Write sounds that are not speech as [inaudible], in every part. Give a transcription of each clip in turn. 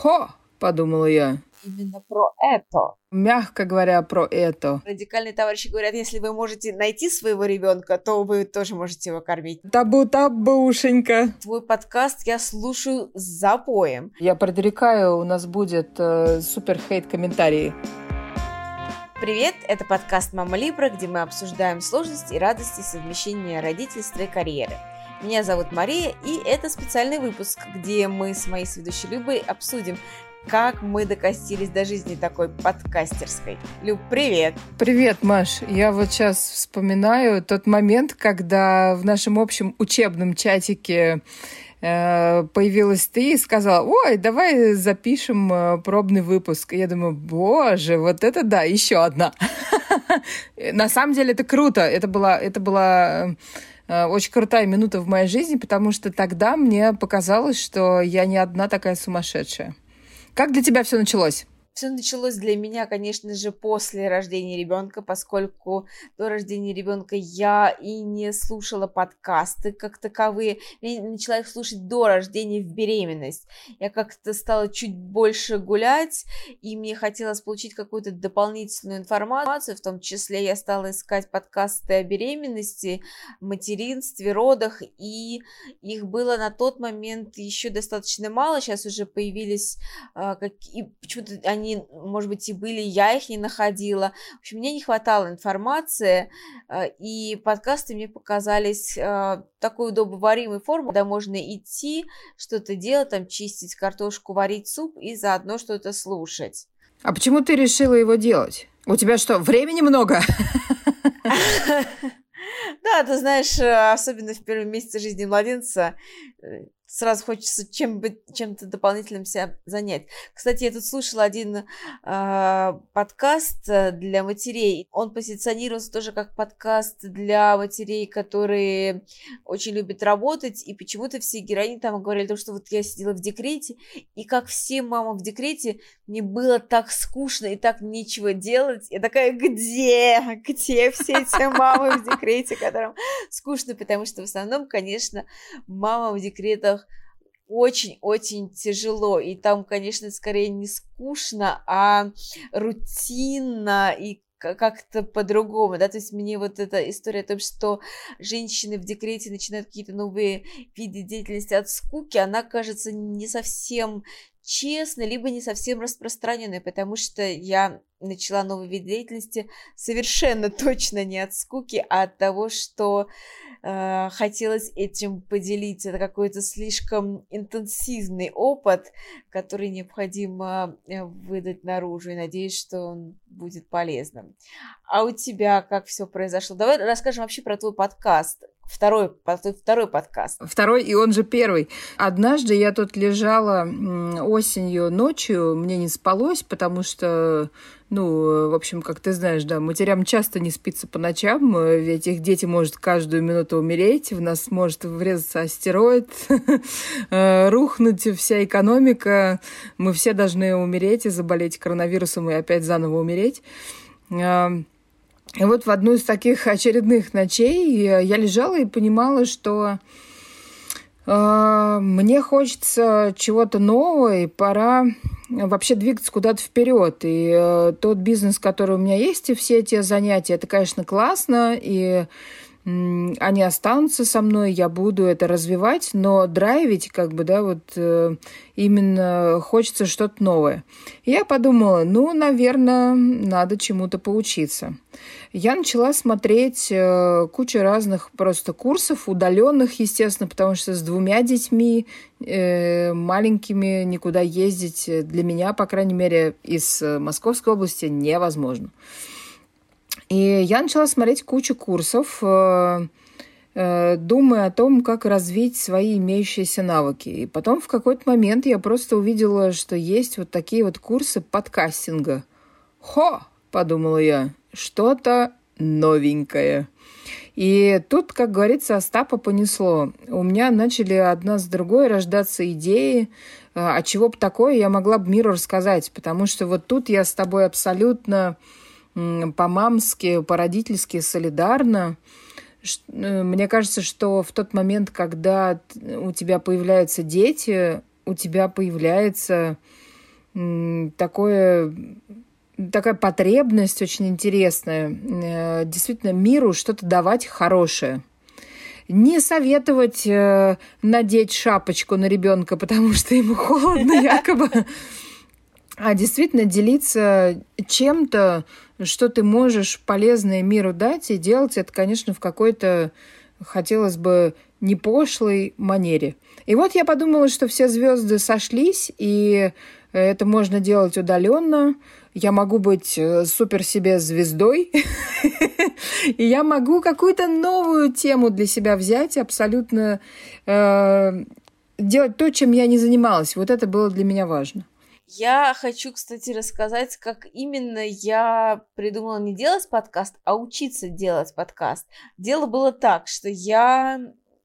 Хо, подумала я. Именно про это. Мягко говоря, про это. Радикальные товарищи говорят, если вы можете найти своего ребенка, то вы тоже можете его кормить. Табу-табушенька. Твой подкаст я слушаю с запоем. Я предрекаю, у нас будет э, супер хейт комментарии. Привет, это подкаст «Мама Либра», где мы обсуждаем сложности и радости совмещения родительства и карьеры. Меня зовут Мария, и это специальный выпуск, где мы с моей сведущей Любой обсудим, как мы докостились до жизни такой подкастерской. Люб, привет! Привет, Маш! Я вот сейчас вспоминаю тот момент, когда в нашем общем учебном чатике э, появилась ты и сказала, ой, давай запишем э, пробный выпуск. Я думаю, боже, вот это да, еще одна. [laughs] На самом деле это круто. Это была, это была э, очень крутая минута в моей жизни, потому что тогда мне показалось, что я не одна такая сумасшедшая. Как для тебя все началось? Все началось для меня, конечно же, после рождения ребенка, поскольку до рождения ребенка я и не слушала подкасты как таковые. Я начала их слушать до рождения в беременность. Я как-то стала чуть больше гулять, и мне хотелось получить какую-то дополнительную информацию, в том числе я стала искать подкасты о беременности, материнстве, родах, и их было на тот момент еще достаточно мало. Сейчас уже появились, э, как, и почему-то они они, может быть, и были, я их не находила. В общем, мне не хватало информации, э, и подкасты мне показались э, такой удобоваримой формой, когда можно идти, что-то делать, там, чистить картошку, варить суп и заодно что-то слушать. А почему ты решила его делать? У тебя что, времени много? [laughs] Да, ты знаешь, э, особенно в первые месяцы жизни младенца, сразу хочется чем быть, чем-то дополнительным себя занять. Кстати, я тут слушала один а, э, подкаст для матерей. Он позиционировался тоже как подкаст для матерей, которые очень любят работать, и почему-то все героини там говорили, то, что вот я сидела в декрете, и как все мамы в декрете, мне было так скучно и так нечего делать. Я такая, где? Где все эти мамы в декрете, которым скучно? Потому что в основном, конечно, мама в декретах очень-очень тяжело. И там, конечно, скорее не скучно, а рутинно и как-то по-другому, да, то есть мне вот эта история о том, что женщины в декрете начинают какие-то новые виды деятельности от скуки, она кажется не совсем честной, либо не совсем распространенной, потому что я начала новый вид деятельности совершенно [laughs] точно не от скуки, а от того, что Э, хотелось этим поделиться. Это какой-то слишком интенсивный опыт, который необходимо э, выдать наружу. И надеюсь, что он будет полезным. А у тебя как все произошло? Давай расскажем вообще про твой подкаст. Второй, второй подкаст. Второй, и он же первый. Однажды я тут лежала осенью ночью, мне не спалось, потому что ну, в общем, как ты знаешь, да, матерям часто не спится по ночам, ведь их дети может каждую минуту умереть, в нас может врезаться астероид, [laughs] э, рухнуть вся экономика, мы все должны умереть и заболеть коронавирусом и опять заново умереть. И вот в одну из таких очередных ночей я лежала и понимала, что э, мне хочется чего-то нового, и пора вообще двигаться куда-то вперед. И э, тот бизнес, который у меня есть, и все эти занятия, это, конечно, классно, и они останутся со мной, я буду это развивать, но драйвить, как бы, да, вот э, именно хочется что-то новое. Я подумала, ну, наверное, надо чему-то поучиться. Я начала смотреть э, кучу разных просто курсов, удаленных, естественно, потому что с двумя детьми э, маленькими никуда ездить для меня, по крайней мере, из Московской области невозможно. И я начала смотреть кучу курсов, э, э, думая о том, как развить свои имеющиеся навыки. И потом в какой-то момент я просто увидела, что есть вот такие вот курсы подкастинга. «Хо!» – подумала я. «Что-то новенькое». И тут, как говорится, Остапа понесло. У меня начали одна с другой рождаться идеи, а, а чего бы такое я могла бы миру рассказать, потому что вот тут я с тобой абсолютно по-мамски, по-родительски солидарно. Э, мне кажется, что в тот момент, когда у тебя появляются дети, у тебя появляется такое такая потребность очень интересная. Э, действительно, миру что-то давать хорошее. Не советовать э, надеть шапочку на ребенка, потому что ему холодно [laughs] якобы, а действительно делиться чем-то, что ты можешь полезное миру дать, и делать это, конечно, в какой-то, хотелось бы, не пошлой манере. И вот я подумала, что все звезды сошлись, и это можно делать удаленно. Я могу быть э, супер себе звездой. [laughs] И я могу какую-то новую тему для себя взять, абсолютно э, делать то, чем я не занималась. Вот это было для меня важно. Я хочу, кстати, рассказать, как именно я придумала не делать подкаст, а учиться делать подкаст. Дело было так, что я,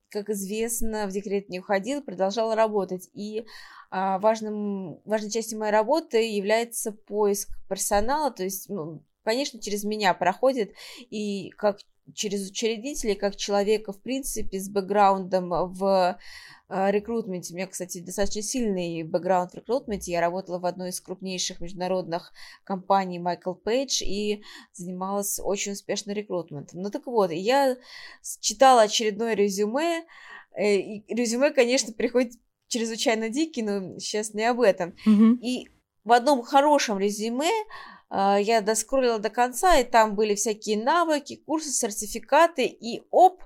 как известно, в декрет не уходила, продолжала работать. И а, важным, важной частью моей работы является поиск персонала, то есть, ну, конечно, через меня проходит и как через учредителей, как человека, в принципе, с бэкграундом в а, рекрутменте. У меня, кстати, достаточно сильный бэкграунд в рекрутменте. Я работала в одной из крупнейших международных компаний Майкл Пейдж и занималась очень успешно рекрутментом. Ну так вот, я читала очередное резюме, э, и резюме, конечно, приходит чрезвычайно дикий, но сейчас не об этом. Mm-hmm. И в одном хорошем резюме э, я доскроллила до конца, и там были всякие навыки, курсы, сертификаты, и оп,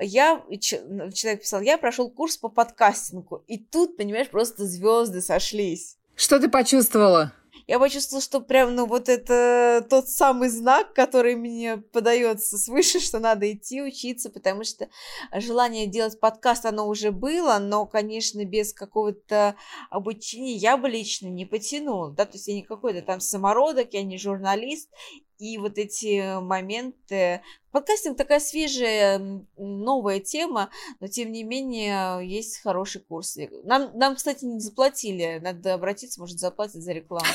я, человек писал, я прошел курс по подкастингу, и тут, понимаешь, просто звезды сошлись. Что ты почувствовала? Я почувствовала, что прям, ну, вот это тот самый знак, который мне подается свыше, что надо идти учиться, потому что желание делать подкаст, оно уже было, но, конечно, без какого-то обучения я бы лично не потянула, да, то есть я не какой-то там самородок, я не журналист, и вот эти моменты. Подкастинг такая свежая, новая тема, но тем не менее есть хороший курс. Нам, нам кстати, не заплатили. Надо обратиться, может, заплатить за рекламу.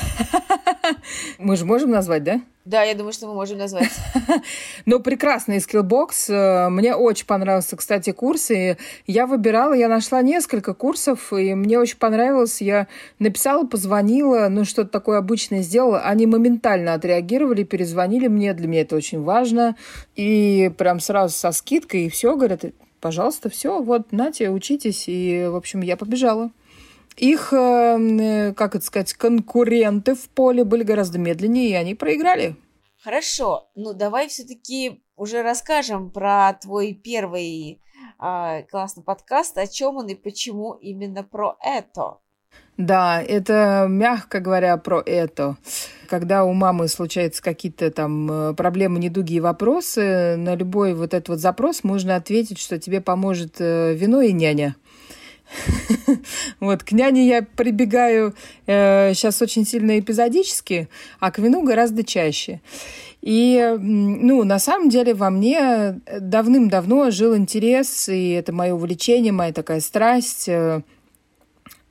[laughs] Мы же можем назвать, да? Да, я думаю, что мы можем назвать. [laughs] Ну, прекрасный Skillbox. Э, мне очень понравился, кстати, курс. И я выбирала, я нашла несколько курсов, и мне очень понравилось. Я написала, позвонила, ну, что-то такое обычное сделала. Они моментально отреагировали, перезвонили мне. Для меня это очень важно. И прям сразу со скидкой, и все, говорят, пожалуйста, все, вот, нате, учитесь. И, в общем, я побежала. Их, э, как это сказать, конкуренты в поле были гораздо медленнее, и они проиграли. Хорошо, ну давай все-таки уже расскажем про твой первый э, классный подкаст, о чем он и почему именно про это. Да, это, мягко говоря, про это. Когда у мамы случаются какие-то там э, проблемы, недуги и вопросы, на любой вот этот вот запрос можно ответить, что тебе поможет э, вино и няня. [laughs] Вот, к няне я прибегаю э, сейчас очень сильно эпизодически, а к вину гораздо чаще. И, ну, на самом деле во мне давным-давно жил интерес, и это мое увлечение, моя такая страсть, э,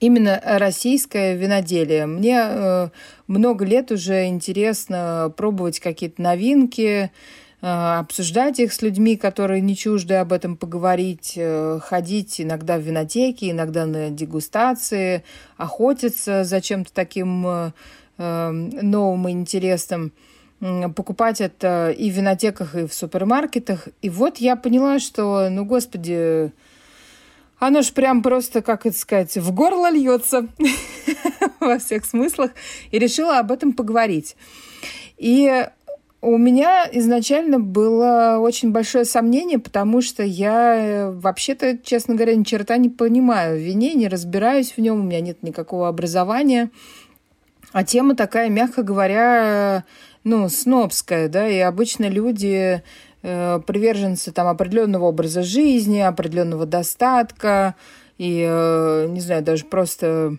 именно российское виноделие. Мне э, много лет уже интересно пробовать какие-то новинки, Э, обсуждать их с людьми, которые не чужды об этом поговорить, э, ходить иногда в винотеки, иногда на дегустации, охотиться за чем-то таким э, новым и интересным, покупать это и в винотеках, и в супермаркетах. И вот я поняла, что, ну, господи, оно ж прям просто, как это сказать, в горло льется [laughs] во всех смыслах, и решила об этом поговорить. И у меня изначально было очень большое сомнение, потому что я э, вообще-то, честно говоря, ни черта не понимаю в вине, не разбираюсь в нем, у меня нет никакого образования. А тема такая, мягко говоря, ну, снобская, да, и обычно люди э, приверженцы там определенного образа жизни, определенного достатка, и, э, не знаю, даже просто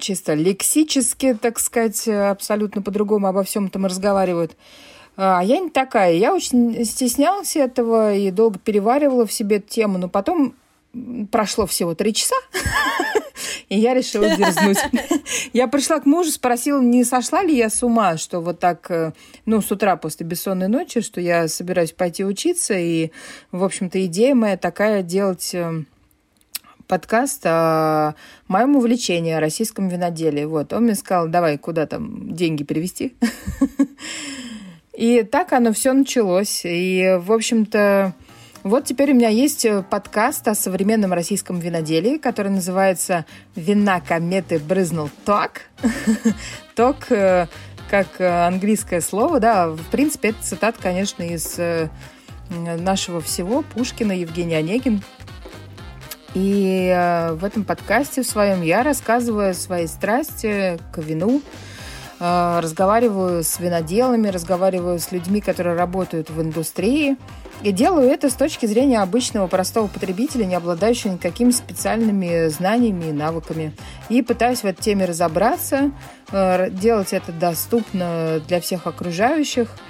чисто лексически, так сказать, абсолютно по-другому обо всем этом разговаривают. А я не такая. Я очень стеснялась этого и долго переваривала в себе эту тему, но потом прошло всего три часа, [laughs] и я решила дерзнуть. [laughs] Я пришла к мужу, спросила, не сошла ли я с ума, что вот так, э, ну, с утра после бессонной ночи, что я собираюсь пойти учиться, и, в общем-то, идея моя такая делать э, подкаст о моем увлечении, о российском виноделии. Вот, он мне сказал, давай, куда там деньги перевести? [laughs] И так оно все началось. И, в общем-то, вот теперь у меня есть подкаст о современном российском виноделии, который называется «Вина кометы брызнул ток». [laughs] Ток э, как английское слово, да, в принципе, это цитат, конечно, из э, нашего всего Пушкина, Евгений Онегин. И э, в этом подкасте в своем я рассказываю о своей страсти к вину, э, разговариваю с виноделами, разговариваю с людьми, которые работают в индустрии. И делаю это с точки зрения обычного простого потребителя, не обладающего никакими специальными знаниями и навыками. И пытаюсь в этой теме разобраться, э, делать это доступно для всех окружающих –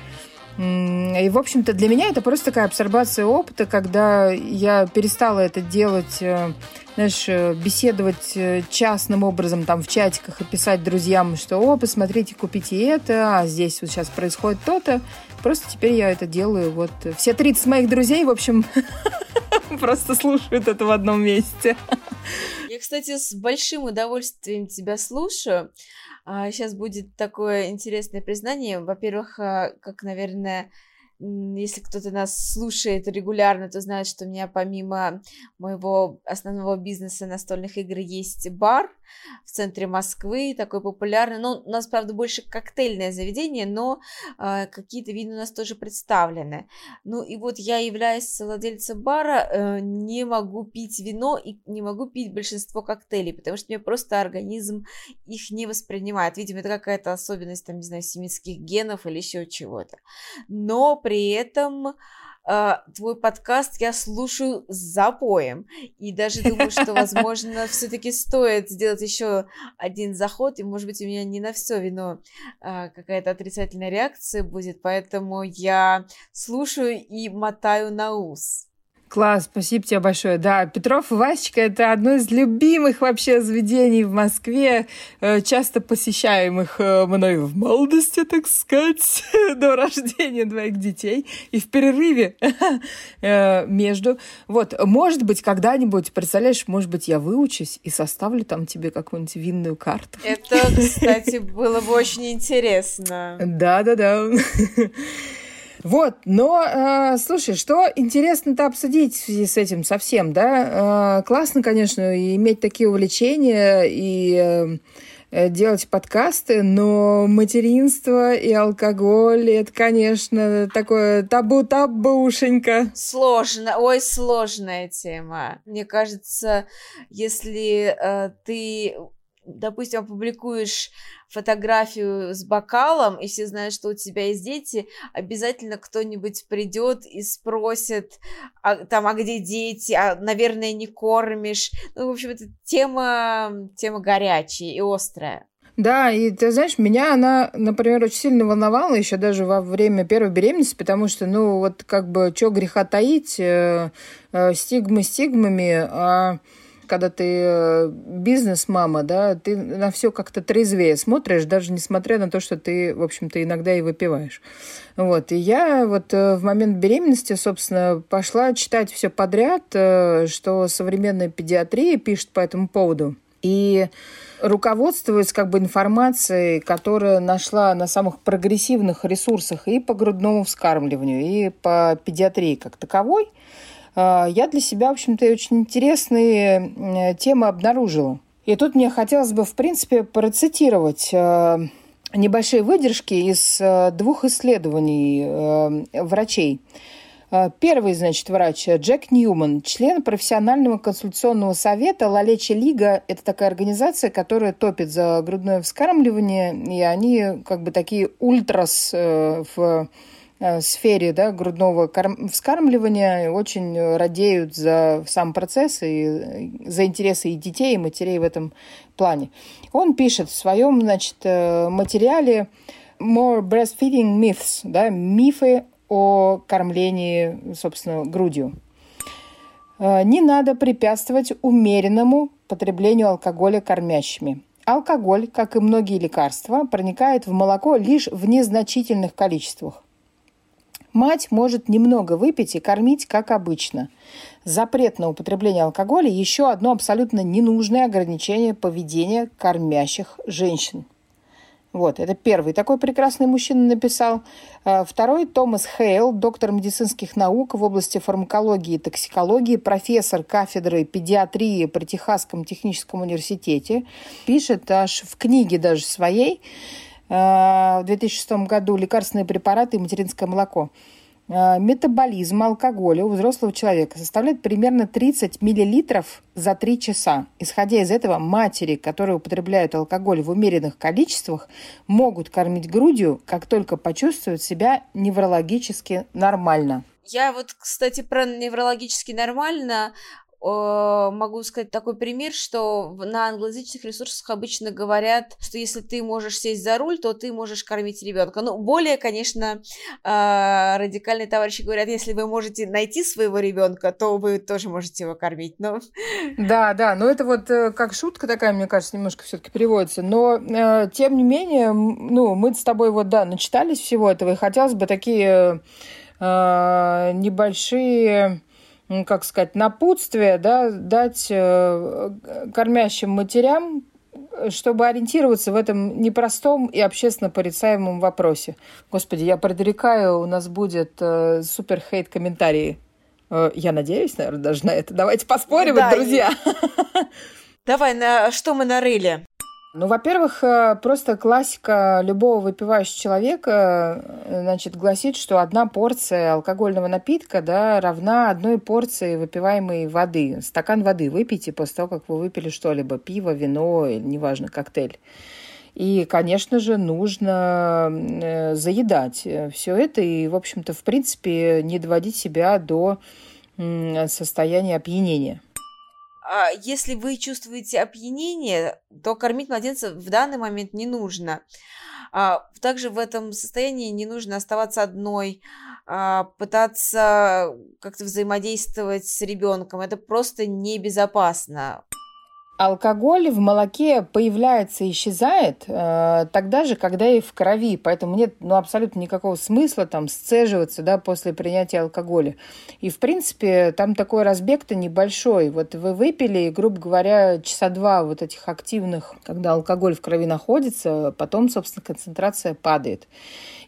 и, в общем-то, для меня это просто такая абсорбация опыта, когда я перестала это делать, э, знаешь, э, беседовать э, частным образом там в чатиках и писать друзьям, что, о, посмотрите, купите это, а здесь вот сейчас происходит то-то. Просто теперь я это делаю. Вот все 30 моих друзей, в общем, [laughs] просто слушают это в одном месте. Я, кстати, с большим удовольствием тебя слушаю. Сейчас а, будет такое интересное признание. Во-первых, а, как, наверное, если кто-то нас слушает регулярно, то знает, что у меня помимо моего основного бизнеса настольных игр есть бар в центре Москвы, такой популярный. Ну, у нас, правда, больше коктейльное заведение, но э, какие-то виды у нас тоже представлены. Ну и вот я, являюсь владельцем бара, э, не могу пить вино и не могу пить большинство коктейлей, потому что мне просто организм их не воспринимает. Видимо, это какая-то особенность, там, не знаю, семитских генов или еще чего-то. Но при этом э, твой подкаст я слушаю с запоем. И даже думаю, что, возможно, все-таки стоит сделать еще один заход. И, может быть, у меня не на все вино э, какая-то отрицательная реакция будет. Поэтому я слушаю и мотаю на ус. Класс, спасибо тебе большое. Да, Петров и Васечка – это одно из любимых вообще заведений в Москве, э, часто посещаемых э, мной в молодости, так сказать, [laughs] до рождения двоих детей и в перерыве [laughs] э, между. Вот, может быть, когда-нибудь, представляешь, может быть, я выучусь и составлю там тебе какую-нибудь винную карту. Это, кстати, было бы очень интересно. [laughs] Да-да-да. Вот, но, э, слушай, что интересно-то обсудить в связи с этим совсем, да? Э, классно, конечно, иметь такие увлечения и э, делать подкасты, но материнство и алкоголь, это, конечно, такое табу-табушенька. Сложно, ой, сложная тема. Мне кажется, если э, ты допустим, опубликуешь фотографию с бокалом, и все знают, что у тебя есть дети, обязательно кто-нибудь придет и спросит, а, там, а где дети, а, наверное, не кормишь. Ну, в общем, это тема, тема горячая и острая. Да, и ты знаешь, меня она, например, очень сильно волновала еще даже во время первой беременности, потому что, ну, вот как бы, что греха таить, э, э, стигмы стигмами, а когда ты э, бизнес-мама, да, ты на все как-то трезвее смотришь, даже несмотря на то, что ты, в общем-то, иногда и выпиваешь. Вот. И я вот э, в момент беременности, собственно, пошла читать все подряд, э, что современная педиатрия пишет по этому поводу. И руководствуюсь как бы информацией, которая нашла на самых прогрессивных ресурсах и по грудному вскармливанию, и по педиатрии как таковой. А, я для себя, в общем-то, очень интересные темы обнаружила. И тут мне хотелось бы, в принципе, процитировать а, небольшие выдержки из а, двух исследований врачей. Первый, значит, врач Джек Ньюман, член профессионального консультационного совета Лалечи Лига. Это такая организация, которая топит за грудное вскармливание, и они как бы такие ультрас э, в Э, сфере да, грудного вскармливания очень радеют за сам процесс и э, за интересы и детей, и матерей в этом плане. Он пишет в своем значит, э, материале More Breastfeeding Myths, да, мифы о кормлении, собственно, грудью. Не надо препятствовать умеренному потреблению алкоголя кормящими. Алкоголь, как и многие лекарства, проникает в молоко лишь в незначительных количествах. Мать может немного выпить и кормить, как обычно. Запрет на употребление алкоголя – еще одно абсолютно ненужное ограничение поведения кормящих женщин. Вот, это первый такой прекрасный мужчина написал. А, второй – Томас Хейл, доктор медицинских наук в области фармакологии и токсикологии, профессор кафедры педиатрии при Техасском техническом университете. Пишет аж в книге даже своей в 2006 году «Лекарственные препараты и материнское молоко». Э, метаболизм алкоголя у взрослого человека составляет примерно 30 миллилитров за 3 часа. Исходя из этого, матери, которые употребляют алкоголь в умеренных количествах, могут кормить грудью, как только почувствуют себя неврологически нормально. Я вот, кстати, про неврологически нормально Э, могу сказать такой пример, что на англоязычных ресурсах обычно говорят, что если ты можешь сесть за руль, то ты можешь кормить ребенка. Ну, более, конечно, э, радикальные товарищи говорят, если вы можете найти своего ребенка, то вы тоже можете его кормить. Но... Да, да, но это вот э, как шутка такая, мне кажется, немножко все-таки переводится. Но, тем не менее, ну, мы с тобой вот, да, начитались всего этого, и хотелось бы такие небольшие как сказать, напутствие, да, дать э, кормящим матерям, чтобы ориентироваться в этом непростом и общественно порицаемом вопросе. Господи, я предрекаю, у нас будет э, супер хейт комментарии. Э, я надеюсь, наверное, даже на это. Давайте поспорим, да, друзья. Давай, на что мы нарыли? Ну, во-первых, э, просто классика любого выпивающего человека, э, значит, гласит, что одна порция алкогольного напитка, да, равна одной порции выпиваемой воды. Стакан воды выпейте после того, как вы выпили что-либо, пиво, вино, неважно, коктейль. И, конечно же, нужно э, заедать все это и, в общем-то, в принципе, не доводить себя до состояния опьянения. А, если вы чувствуете опьянение, то кормить младенца в данный момент не нужно. А, также в этом состоянии не нужно оставаться одной, а, пытаться как-то взаимодействовать с ребенком. Это просто небезопасно. Алкоголь в молоке появляется и исчезает э, тогда же, когда и в крови, поэтому нет ну, абсолютно никакого смысла там сцеживаться да, после принятия алкоголя. И, в принципе, там такой разбег-то небольшой. Вот вы выпили, грубо говоря, часа два вот этих активных, когда алкоголь в крови находится, потом, собственно, концентрация падает.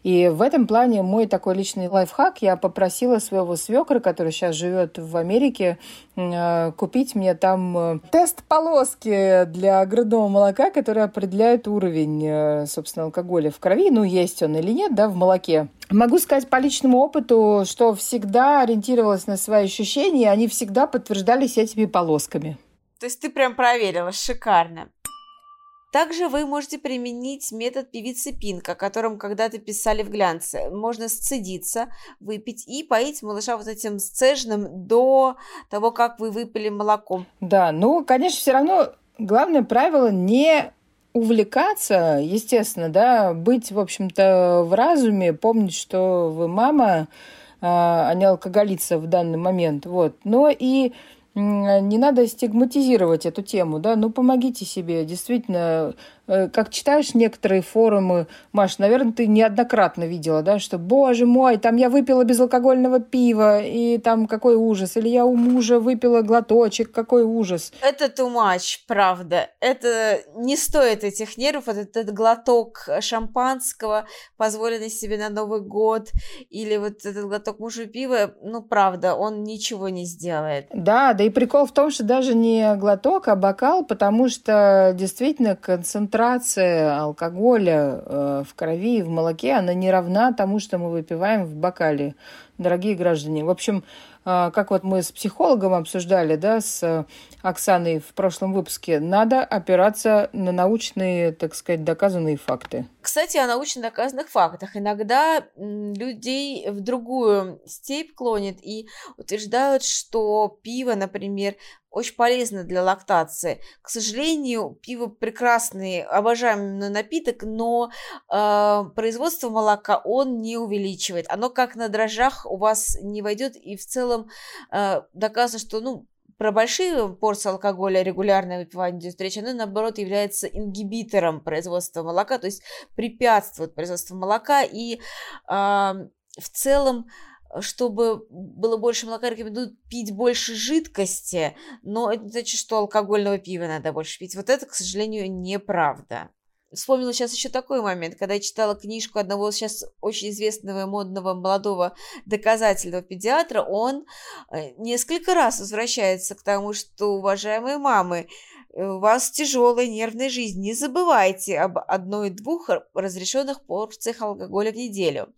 И в этом плане мой такой личный лайфхак, я попросила своего свекра, который сейчас живет в Америке, э, купить мне там э, тест полоски для грудного молока, который определяет уровень, э, собственно, алкоголя в крови, ну, есть он или нет, да, в молоке. Могу сказать по личному опыту, что всегда ориентировалась на свои ощущения, и они всегда подтверждались этими полосками. То есть ты прям проверила, шикарно. Также вы можете применить метод певицы Пинк, о котором когда-то писали в глянце. Можно сцедиться, выпить и поить малыша вот этим сцежным до того, как вы выпили молоком. Да, ну, конечно, все равно главное правило не увлекаться, естественно, да, быть, в общем-то, в разуме, помнить, что вы мама, а, а не алкоголица в данный момент, вот. Но и не надо стигматизировать эту тему, да, ну помогите себе, действительно, Э, как читаешь некоторые форумы, Маш, наверное, ты неоднократно видела, да, что, боже мой, там я выпила безалкогольного пива, и там какой ужас, или я у мужа выпила глоточек, какой ужас. Это too much, правда. Это не стоит этих нервов, этот, этот глоток шампанского, позволенный себе на Новый год, или вот этот глоток мужа пива, ну, правда, он ничего не сделает. Да, да и прикол в том, что даже не глоток, а бокал, потому что действительно концентрация алкоголя э, в крови и в молоке, она не равна тому, что мы выпиваем в бокале, дорогие граждане. В общем, э, как вот мы с психологом обсуждали, да, с Оксаной в прошлом выпуске, надо опираться на научные, так сказать, доказанные факты. Кстати, о научно доказанных фактах. Иногда людей в другую степь клонит и утверждают, что пиво, например, очень полезно для лактации. К сожалению, пиво прекрасный, обожаемый напиток, но э, производство молока он не увеличивает. Оно как на дрожжах у вас не войдет, и в целом э, доказано, что ну, про большие порции алкоголя регулярное выпивание идет оно, наоборот, является ингибитором производства молока, то есть препятствует производству молока, и э, в целом чтобы было больше молока, рекомендуют пить больше жидкости, но это значит, что алкогольного пива надо больше пить. Вот это, к сожалению, неправда. Вспомнила сейчас еще такой момент, когда я читала книжку одного сейчас очень известного модного молодого доказательного педиатра, он э, несколько раз возвращается к тому, что, уважаемые мамы, у вас тяжелая нервная жизнь, не забывайте об одной-двух разрешенных порциях алкоголя в неделю.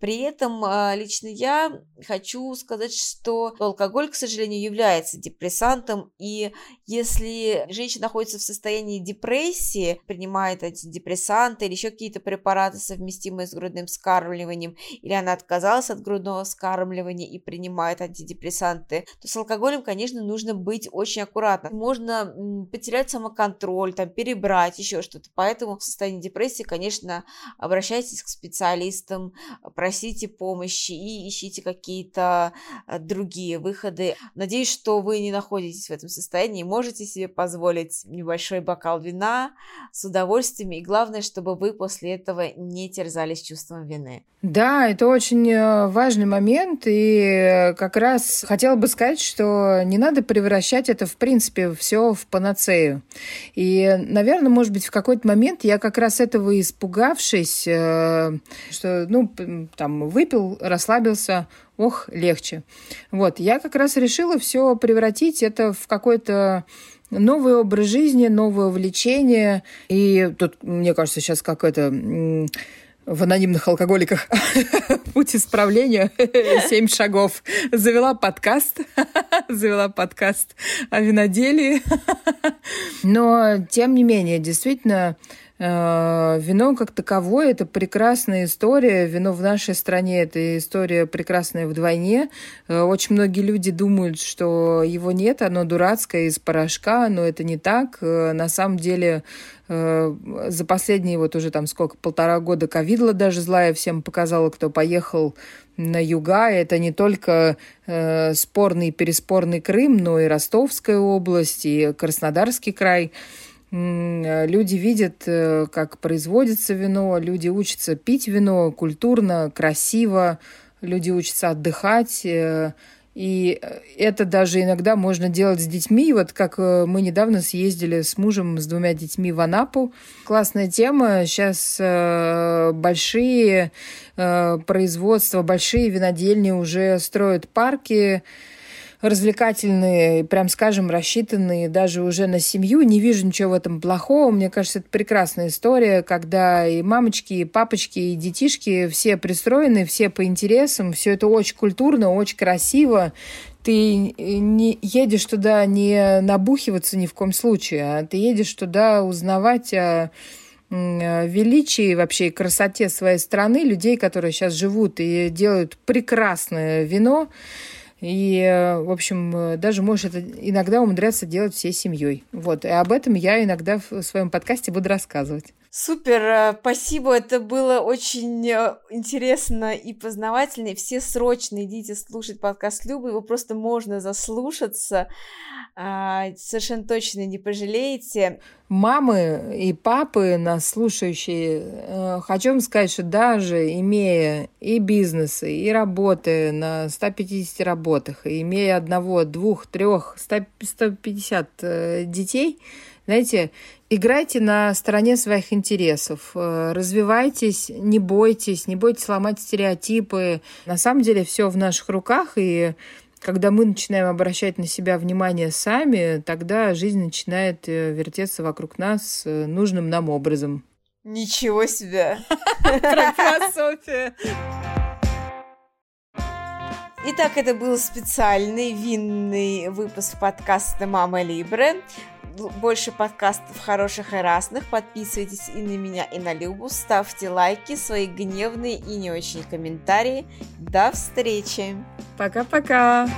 При этом а, лично я хочу сказать, что алкоголь, к сожалению, является депрессантом, и если женщина находится в состоянии депрессии, принимает антидепрессанты или еще какие-то препараты, совместимые с грудным вскармливанием, или она отказалась от грудного вскармливания и принимает антидепрессанты, то с алкоголем, конечно, нужно быть очень аккуратным. Можно потерять самоконтроль, там, перебрать, еще что-то. Поэтому в состоянии депрессии, конечно, обращайтесь к специалистам, просите помощи и ищите какие-то э, другие выходы. Надеюсь, что вы не находитесь в этом состоянии можете себе позволить небольшой бокал вина с удовольствием. И главное, чтобы вы после этого не терзались чувством вины. Да, это очень э, важный момент. И э, как раз хотела бы сказать, что не надо превращать это, в принципе, все в панацею панацею. И, наверное, может быть, в какой-то момент я как раз этого испугавшись, э, что, ну, там, выпил, расслабился, ох, легче. Вот, я как раз решила все превратить это в какой-то новый образ жизни, новое увлечение. И тут, мне кажется, сейчас как это в анонимных алкоголиках [laughs] путь исправления [laughs] семь шагов. Завела подкаст, [laughs] завела подкаст о виноделии. Но, тем не менее, действительно, вино как таковое – это прекрасная история. Вино в нашей стране – это история прекрасная вдвойне. Э, очень многие люди думают, что его нет, оно дурацкое, из порошка, но это не так. Э, на самом деле за последние вот уже там сколько, полтора года ковидла даже злая всем показала, кто поехал на юга. Это не только э, спорный переспорный Крым, но и Ростовская область, и Краснодарский край – Э, люди видят, э, как производится вино, люди учатся пить вино культурно, красиво, люди учатся отдыхать. Э, и это даже иногда можно делать с детьми. Вот как мы недавно съездили с мужем, с двумя детьми в Анапу. Классная тема. Сейчас большие производства, большие винодельни уже строят парки, развлекательные, прям скажем, рассчитанные даже уже на семью. Не вижу ничего в этом плохого. Мне кажется, это прекрасная история, когда и мамочки, и папочки, и детишки все пристроены, все по интересам. Все это очень культурно, очень красиво. Ты не едешь туда не набухиваться ни в коем случае, а ты едешь туда узнавать о величии вообще и красоте своей страны, людей, которые сейчас живут и делают прекрасное вино. И, э, в общем, э, даже можешь это иногда умудряться делать всей семьей. Вот. И об этом я иногда в своем подкасте буду рассказывать. Супер, э, спасибо, это было очень интересно и познавательно. Все срочно идите слушать подкаст Любы, его просто можно заслушаться. А, совершенно точно не пожалеете. Мамы и папы, нас слушающие, э, хочу вам сказать, что даже имея и бизнесы, и работы на 150 работах, имея одного, двух, трех, 150 э, детей, знаете, играйте на стороне своих интересов, э, развивайтесь, не бойтесь, не бойтесь ломать стереотипы. На самом деле все в наших руках, и когда мы начинаем обращать на себя внимание сами, тогда жизнь начинает э, вертеться вокруг нас э, нужным нам образом. Ничего себе! Про философию. [laughs] Итак, это был специальный винный выпуск подкаста «Мама Либре». Больше подкастов хороших и разных. Подписывайтесь и на меня, и на Любу. Ставьте лайки, свои гневные и не очень комментарии. До встречи! Пока-пока!